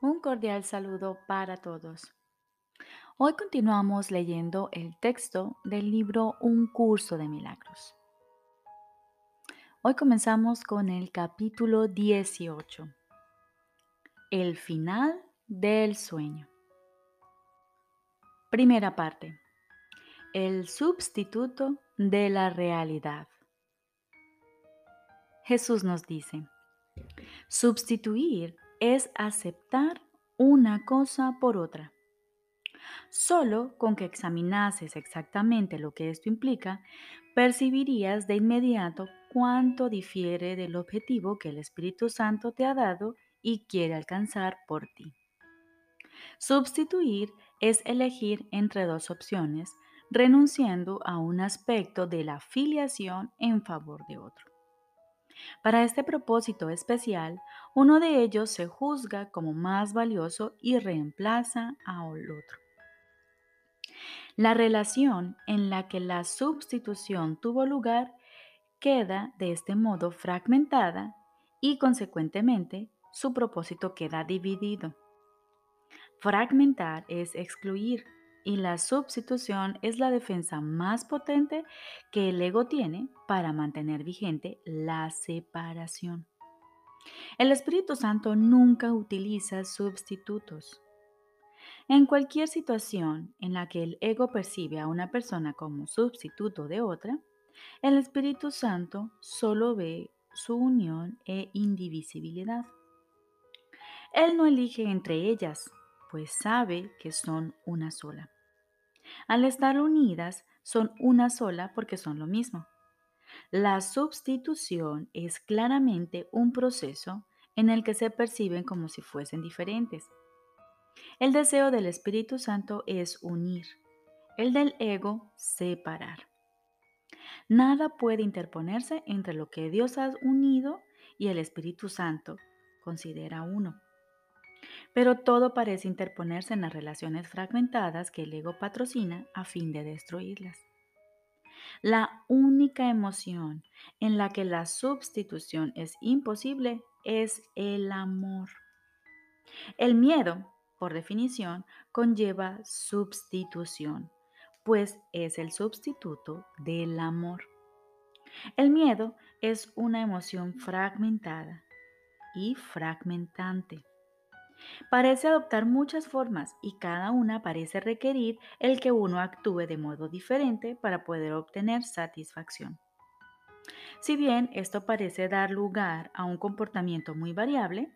Un cordial saludo para todos. Hoy continuamos leyendo el texto del libro Un curso de milagros. Hoy comenzamos con el capítulo 18. El final del sueño. Primera parte. El sustituto de la realidad. Jesús nos dice, sustituir es aceptar una cosa por otra. Solo con que examinases exactamente lo que esto implica, percibirías de inmediato cuánto difiere del objetivo que el Espíritu Santo te ha dado y quiere alcanzar por ti. Substituir es elegir entre dos opciones, renunciando a un aspecto de la filiación en favor de otro. Para este propósito especial, uno de ellos se juzga como más valioso y reemplaza al otro. La relación en la que la sustitución tuvo lugar queda de este modo fragmentada y consecuentemente su propósito queda dividido. Fragmentar es excluir y la sustitución es la defensa más potente que el ego tiene para mantener vigente la separación. El Espíritu Santo nunca utiliza sustitutos. En cualquier situación en la que el ego percibe a una persona como sustituto de otra, el Espíritu Santo solo ve su unión e indivisibilidad. Él no elige entre ellas, pues sabe que son una sola. Al estar unidas, son una sola porque son lo mismo. La sustitución es claramente un proceso en el que se perciben como si fuesen diferentes. El deseo del Espíritu Santo es unir, el del ego separar. Nada puede interponerse entre lo que Dios ha unido y el Espíritu Santo considera uno. Pero todo parece interponerse en las relaciones fragmentadas que el ego patrocina a fin de destruirlas. La única emoción en la que la sustitución es imposible es el amor. El miedo, por definición, conlleva sustitución, pues es el sustituto del amor. El miedo es una emoción fragmentada y fragmentante. Parece adoptar muchas formas y cada una parece requerir el que uno actúe de modo diferente para poder obtener satisfacción. Si bien esto parece dar lugar a un comportamiento muy variable,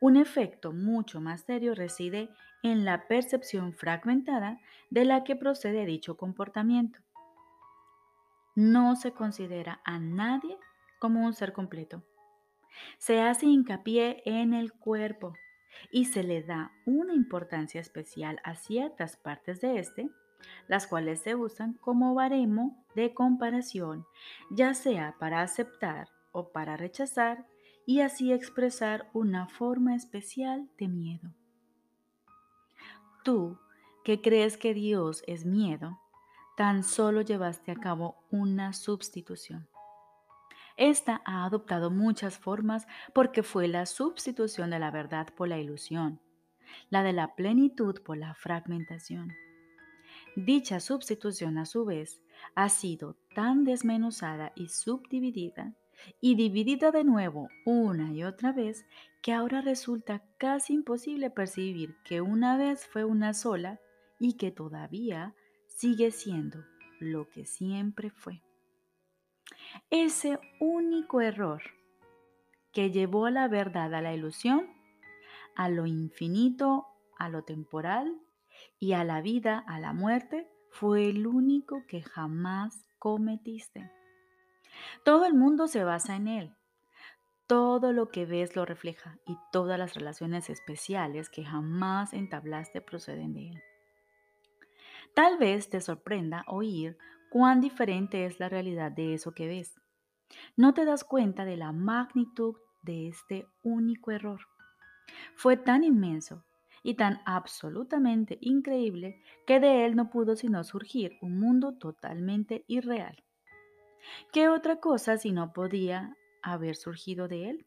un efecto mucho más serio reside en la percepción fragmentada de la que procede dicho comportamiento. No se considera a nadie como un ser completo. Se hace hincapié en el cuerpo, y se le da una importancia especial a ciertas partes de este, las cuales se usan como baremo de comparación, ya sea para aceptar o para rechazar y así expresar una forma especial de miedo. Tú, que crees que Dios es miedo, tan solo llevaste a cabo una sustitución. Esta ha adoptado muchas formas porque fue la sustitución de la verdad por la ilusión, la de la plenitud por la fragmentación. Dicha sustitución a su vez ha sido tan desmenuzada y subdividida y dividida de nuevo una y otra vez que ahora resulta casi imposible percibir que una vez fue una sola y que todavía sigue siendo lo que siempre fue. Ese único error que llevó a la verdad a la ilusión, a lo infinito, a lo temporal y a la vida, a la muerte, fue el único que jamás cometiste. Todo el mundo se basa en él. Todo lo que ves lo refleja y todas las relaciones especiales que jamás entablaste proceden de él. Tal vez te sorprenda oír cuán diferente es la realidad de eso que ves. No te das cuenta de la magnitud de este único error. Fue tan inmenso y tan absolutamente increíble que de él no pudo sino surgir un mundo totalmente irreal. ¿Qué otra cosa si no podía haber surgido de él?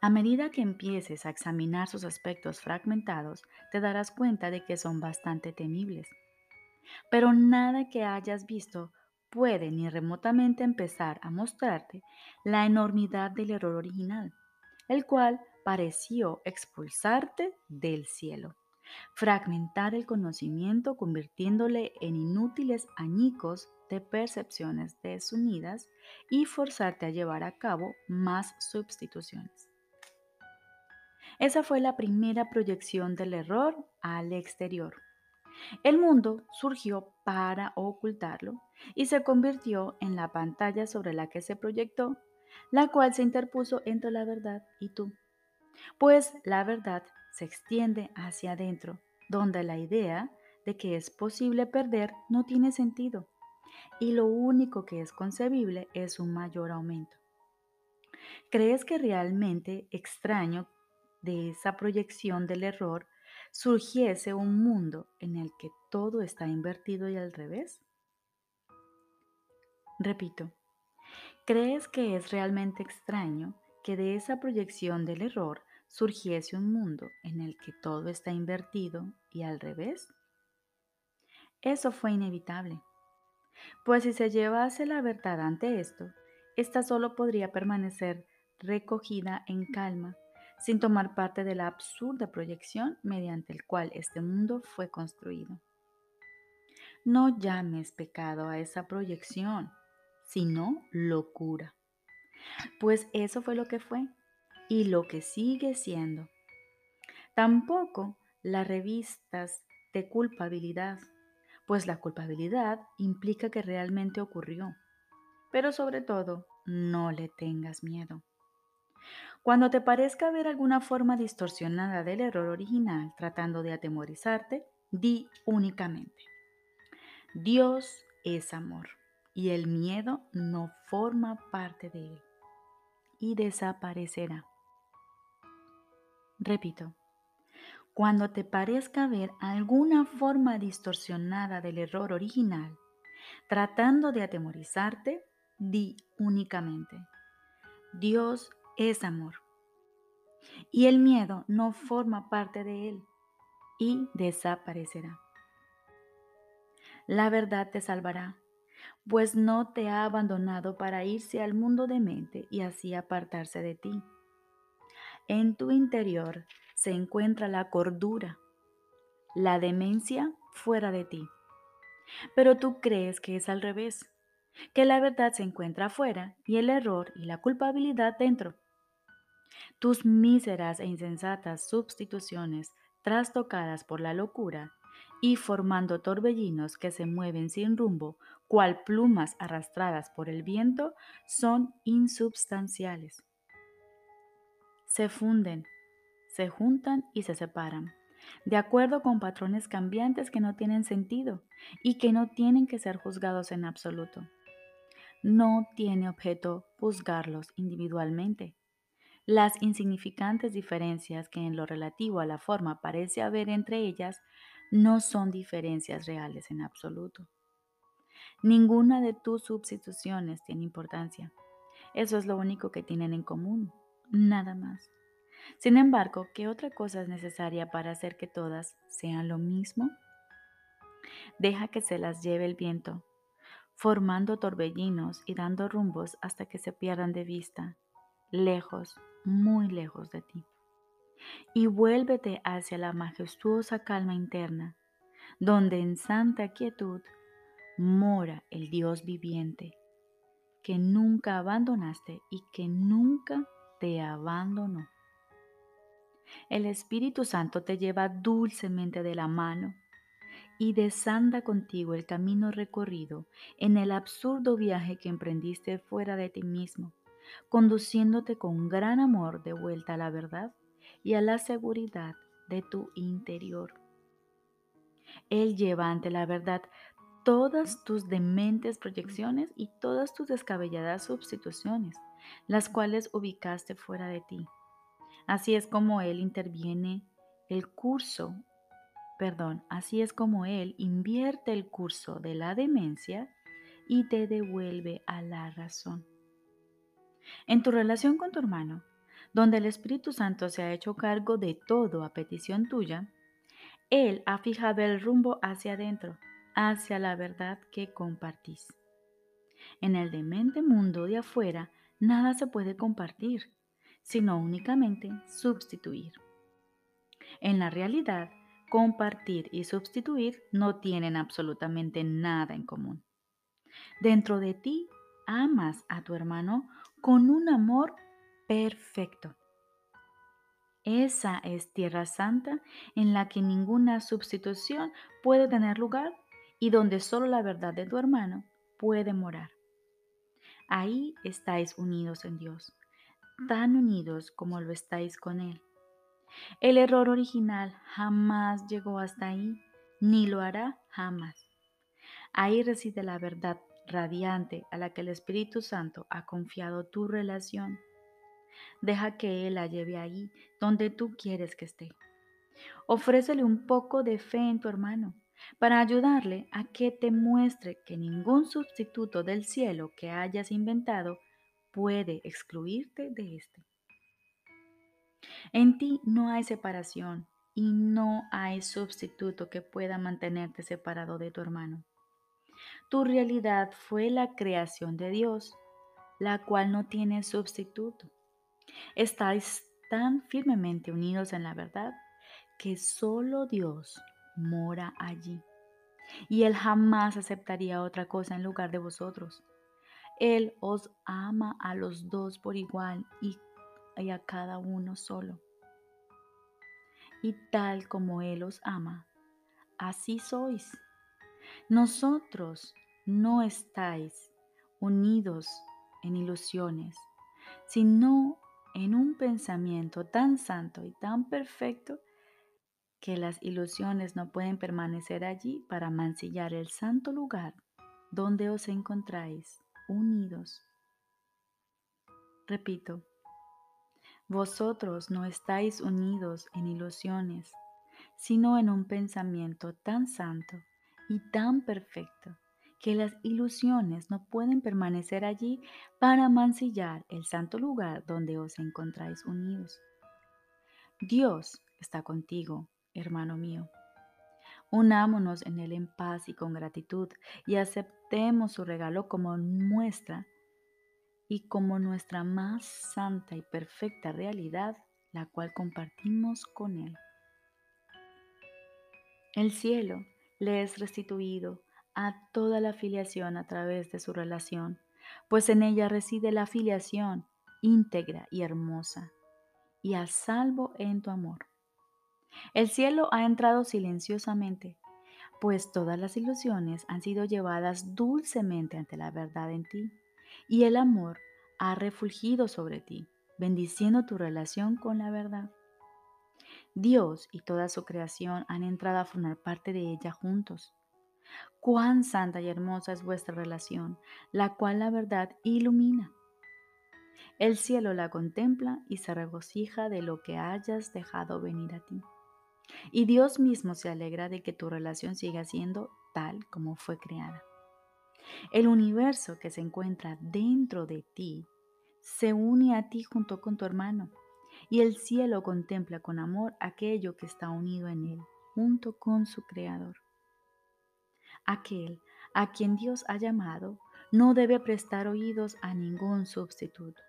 A medida que empieces a examinar sus aspectos fragmentados, te darás cuenta de que son bastante temibles. Pero nada que hayas visto puede ni remotamente empezar a mostrarte la enormidad del error original, el cual pareció expulsarte del cielo, fragmentar el conocimiento convirtiéndole en inútiles añicos de percepciones desunidas y forzarte a llevar a cabo más sustituciones. Esa fue la primera proyección del error al exterior. El mundo surgió para ocultarlo y se convirtió en la pantalla sobre la que se proyectó, la cual se interpuso entre la verdad y tú. Pues la verdad se extiende hacia adentro, donde la idea de que es posible perder no tiene sentido y lo único que es concebible es un mayor aumento. ¿Crees que realmente extraño de esa proyección del error surgiese un mundo en el que todo está invertido y al revés? Repito, ¿crees que es realmente extraño que de esa proyección del error surgiese un mundo en el que todo está invertido y al revés? Eso fue inevitable, pues si se llevase la verdad ante esto, ésta solo podría permanecer recogida en calma sin tomar parte de la absurda proyección mediante el cual este mundo fue construido. No llames pecado a esa proyección, sino locura, pues eso fue lo que fue y lo que sigue siendo. Tampoco las revistas de culpabilidad, pues la culpabilidad implica que realmente ocurrió. Pero sobre todo, no le tengas miedo. Cuando te parezca ver alguna forma distorsionada del error original tratando de atemorizarte, di únicamente, Dios es amor y el miedo no forma parte de él y desaparecerá. Repito, cuando te parezca ver alguna forma distorsionada del error original, tratando de atemorizarte, di únicamente, Dios es amor. Y el miedo no forma parte de él y desaparecerá. La verdad te salvará, pues no te ha abandonado para irse al mundo de mente y así apartarse de ti. En tu interior se encuentra la cordura, la demencia fuera de ti. Pero tú crees que es al revés, que la verdad se encuentra afuera y el error y la culpabilidad dentro. Tus míseras e insensatas sustituciones, trastocadas por la locura y formando torbellinos que se mueven sin rumbo, cual plumas arrastradas por el viento, son insubstanciales. Se funden, se juntan y se separan, de acuerdo con patrones cambiantes que no tienen sentido y que no tienen que ser juzgados en absoluto. No tiene objeto juzgarlos individualmente. Las insignificantes diferencias que en lo relativo a la forma parece haber entre ellas no son diferencias reales en absoluto. Ninguna de tus sustituciones tiene importancia. Eso es lo único que tienen en común, nada más. Sin embargo, ¿qué otra cosa es necesaria para hacer que todas sean lo mismo? Deja que se las lleve el viento, formando torbellinos y dando rumbos hasta que se pierdan de vista, lejos, muy lejos de ti. Y vuélvete hacia la majestuosa calma interna, donde en santa quietud mora el Dios viviente, que nunca abandonaste y que nunca te abandonó. El Espíritu Santo te lleva dulcemente de la mano y desanda contigo el camino recorrido en el absurdo viaje que emprendiste fuera de ti mismo, conduciéndote con gran amor de vuelta a la verdad y a la seguridad de tu interior. Él lleva ante la verdad todas tus dementes proyecciones y todas tus descabelladas sustituciones, las cuales ubicaste fuera de ti Así es como Él interviene el curso, perdón, así es como Él invierte el curso de la demencia y te devuelve a la razón. En tu relación con tu hermano, donde el Espíritu Santo se ha hecho cargo de todo a petición tuya, Él ha fijado el rumbo hacia adentro, hacia la verdad que compartís. En el demente mundo de afuera, nada se puede compartir, sino únicamente sustituir. En la realidad, compartir y sustituir no tienen absolutamente nada en común. Dentro de ti amas a tu hermano con un amor perfecto. Esa es tierra santa en la que ninguna sustitución puede tener lugar y donde solo la verdad de tu hermano puede morar. Ahí estáis unidos en Dios, tan unidos como lo estáis con Él. El error original jamás llegó hasta ahí, ni lo hará jamás. Ahí reside la verdad radiante a la que el Espíritu Santo ha confiado tu relación. Deja que Él la lleve ahí donde tú quieres que esté. Ofrécele un poco de fe en tu hermano para ayudarle a que te muestre que ningún sustituto del cielo que hayas inventado puede excluirte de este. En ti no hay separación y no hay sustituto que pueda mantenerte separado de tu hermano. Tu realidad fue la creación de Dios, la cual no tiene sustituto. Estáis tan firmemente unidos en la verdad que solo Dios mora allí. Y Él jamás aceptaría otra cosa en lugar de vosotros. Él os ama a los dos por igual y, a cada uno solo. Y tal como Él os ama, así sois. Nosotros no estáis unidos en ilusiones, sino en un pensamiento tan santo y tan perfecto que las ilusiones no pueden permanecer allí para mancillar el santo lugar donde os encontráis unidos. Repito, vosotros no estáis unidos en ilusiones, sino en un pensamiento tan santo y tan perfecto que las ilusiones no pueden permanecer allí para mancillar el santo lugar donde os encontráis unidos. Dios está contigo, hermano mío. Unámonos en Él en paz y con gratitud y aceptemos su regalo como muestra y como nuestra más santa y perfecta realidad, la cual compartimos con Él. El cielo le es restituido a toda la filiación a través de su relación, pues en ella reside la filiación íntegra y hermosa, y a salvo en tu amor. El cielo ha entrado silenciosamente, pues todas las ilusiones han sido llevadas dulcemente ante la verdad en ti, y el amor ha refulgido sobre ti, bendiciendo tu relación con la verdad. Dios y toda su creación han entrado a formar parte de ella juntos Cuán santa y hermosa es vuestra relación, la cual la verdad ilumina. El cielo la contempla y se regocija de lo que hayas dejado venir a ti. Y Dios mismo se alegra de que tu relación siga siendo tal como fue creada. El universo que se encuentra dentro de ti se une a ti junto con tu hermano y el cielo contempla con amor aquello que está unido en él junto con su creador. Aquel a quien Dios ha llamado no debe prestar oídos a ningún sustituto.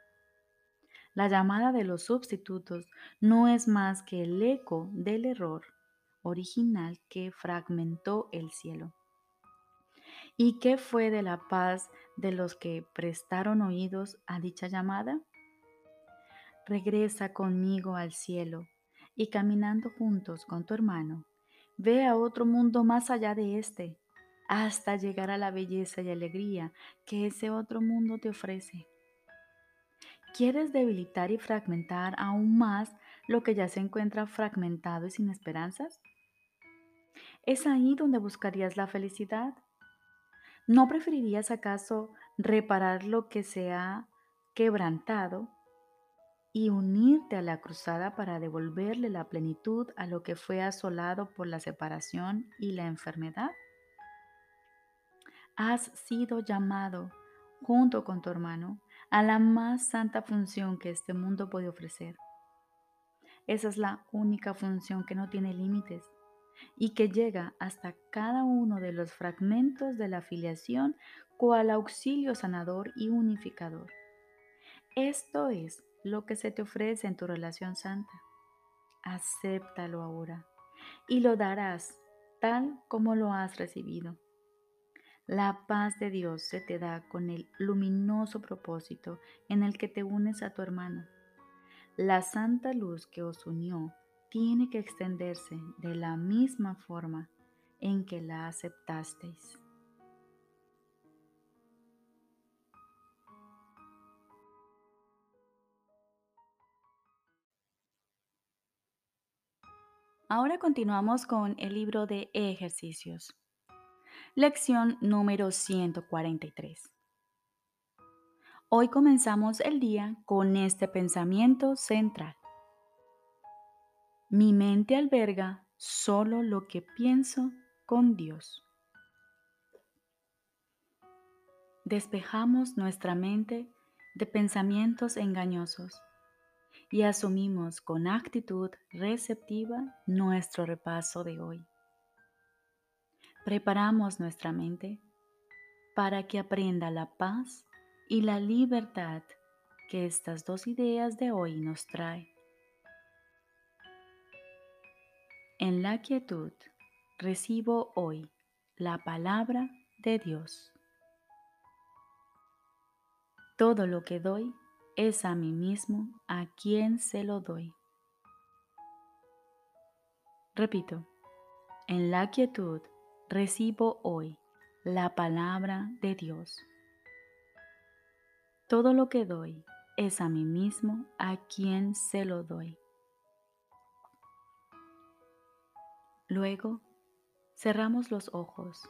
La llamada de los sustitutos no es más que el eco del error original que fragmentó el cielo. ¿Y qué fue de la paz de los que prestaron oídos a dicha llamada? Regresa conmigo al cielo y caminando juntos con tu hermano, ve a otro mundo más allá de este, hasta llegar a la belleza y alegría que ese otro mundo te ofrece. ¿Quieres debilitar y fragmentar aún más lo que ya se encuentra fragmentado y sin esperanzas? ¿Es ahí donde buscarías la felicidad? ¿No preferirías acaso reparar lo que se ha quebrantado y unirte a la cruzada para devolverle la plenitud a lo que fue asolado por la separación y la enfermedad? has sido llamado junto con tu hermano, a la más santa función que este mundo puede ofrecer. Esa es la única función que no tiene límites y que llega hasta cada uno de los fragmentos de la filiación cual auxilio sanador y unificador. Esto es lo que se te ofrece en tu relación santa. Acéptalo ahora y lo darás tal como lo has recibido. La paz de Dios se te da con el luminoso propósito en el que te unes a tu hermano. La santa luz que os unió tiene que extenderse de la misma forma en que la aceptasteis. Ahora continuamos con el libro de ejercicios. Lección número 143. Hoy comenzamos el día con este pensamiento central. Mi mente alberga solo lo que pienso con Dios. Despejamos nuestra mente de pensamientos engañosos y asumimos con actitud receptiva nuestro repaso de hoy. Preparamos nuestra mente para que aprenda la paz y la libertad que estas dos ideas de hoy nos traen. En la quietud recibo hoy la palabra de Dios. Todo lo que doy es a mí mismo a quien se lo doy. Repito, en la quietud recibo hoy la palabra de Dios. Todo lo que doy es a mí mismo a quien se lo doy. Luego, cerramos los ojos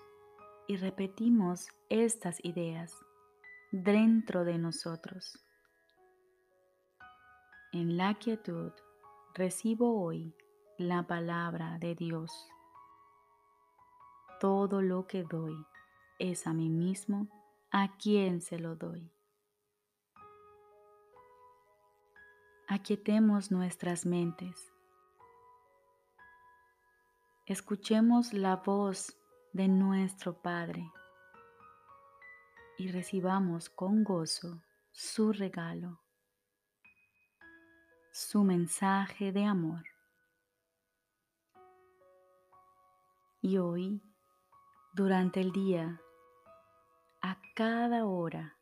y repetimos estas ideas dentro de nosotros. En la quietud recibo hoy la palabra de Dios. Todo lo que doy es a mí mismo a quien se lo doy. Aquietemos nuestras mentes escuchemos la voz de nuestro Padre y recibamos con gozo su regalo, su mensaje de amor. Y hoy, durante el día, a cada hora,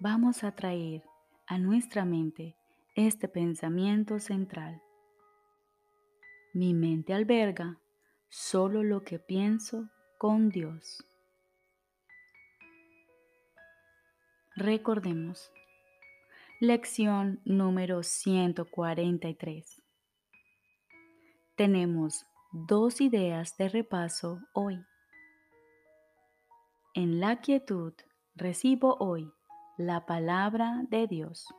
vamos a traer a nuestra mente este pensamiento central. Mi mente alberga solo lo que pienso con Dios. Recordemos. Lección número 143. Tenemos dos ideas de repaso hoy. En la quietud recibo hoy la palabra de Dios.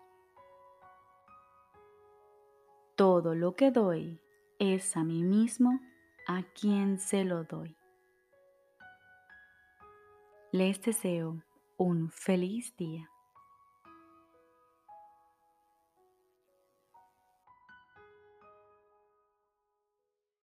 Todo lo que doy es a mí mismo a quien se lo doy. Les deseo un feliz día.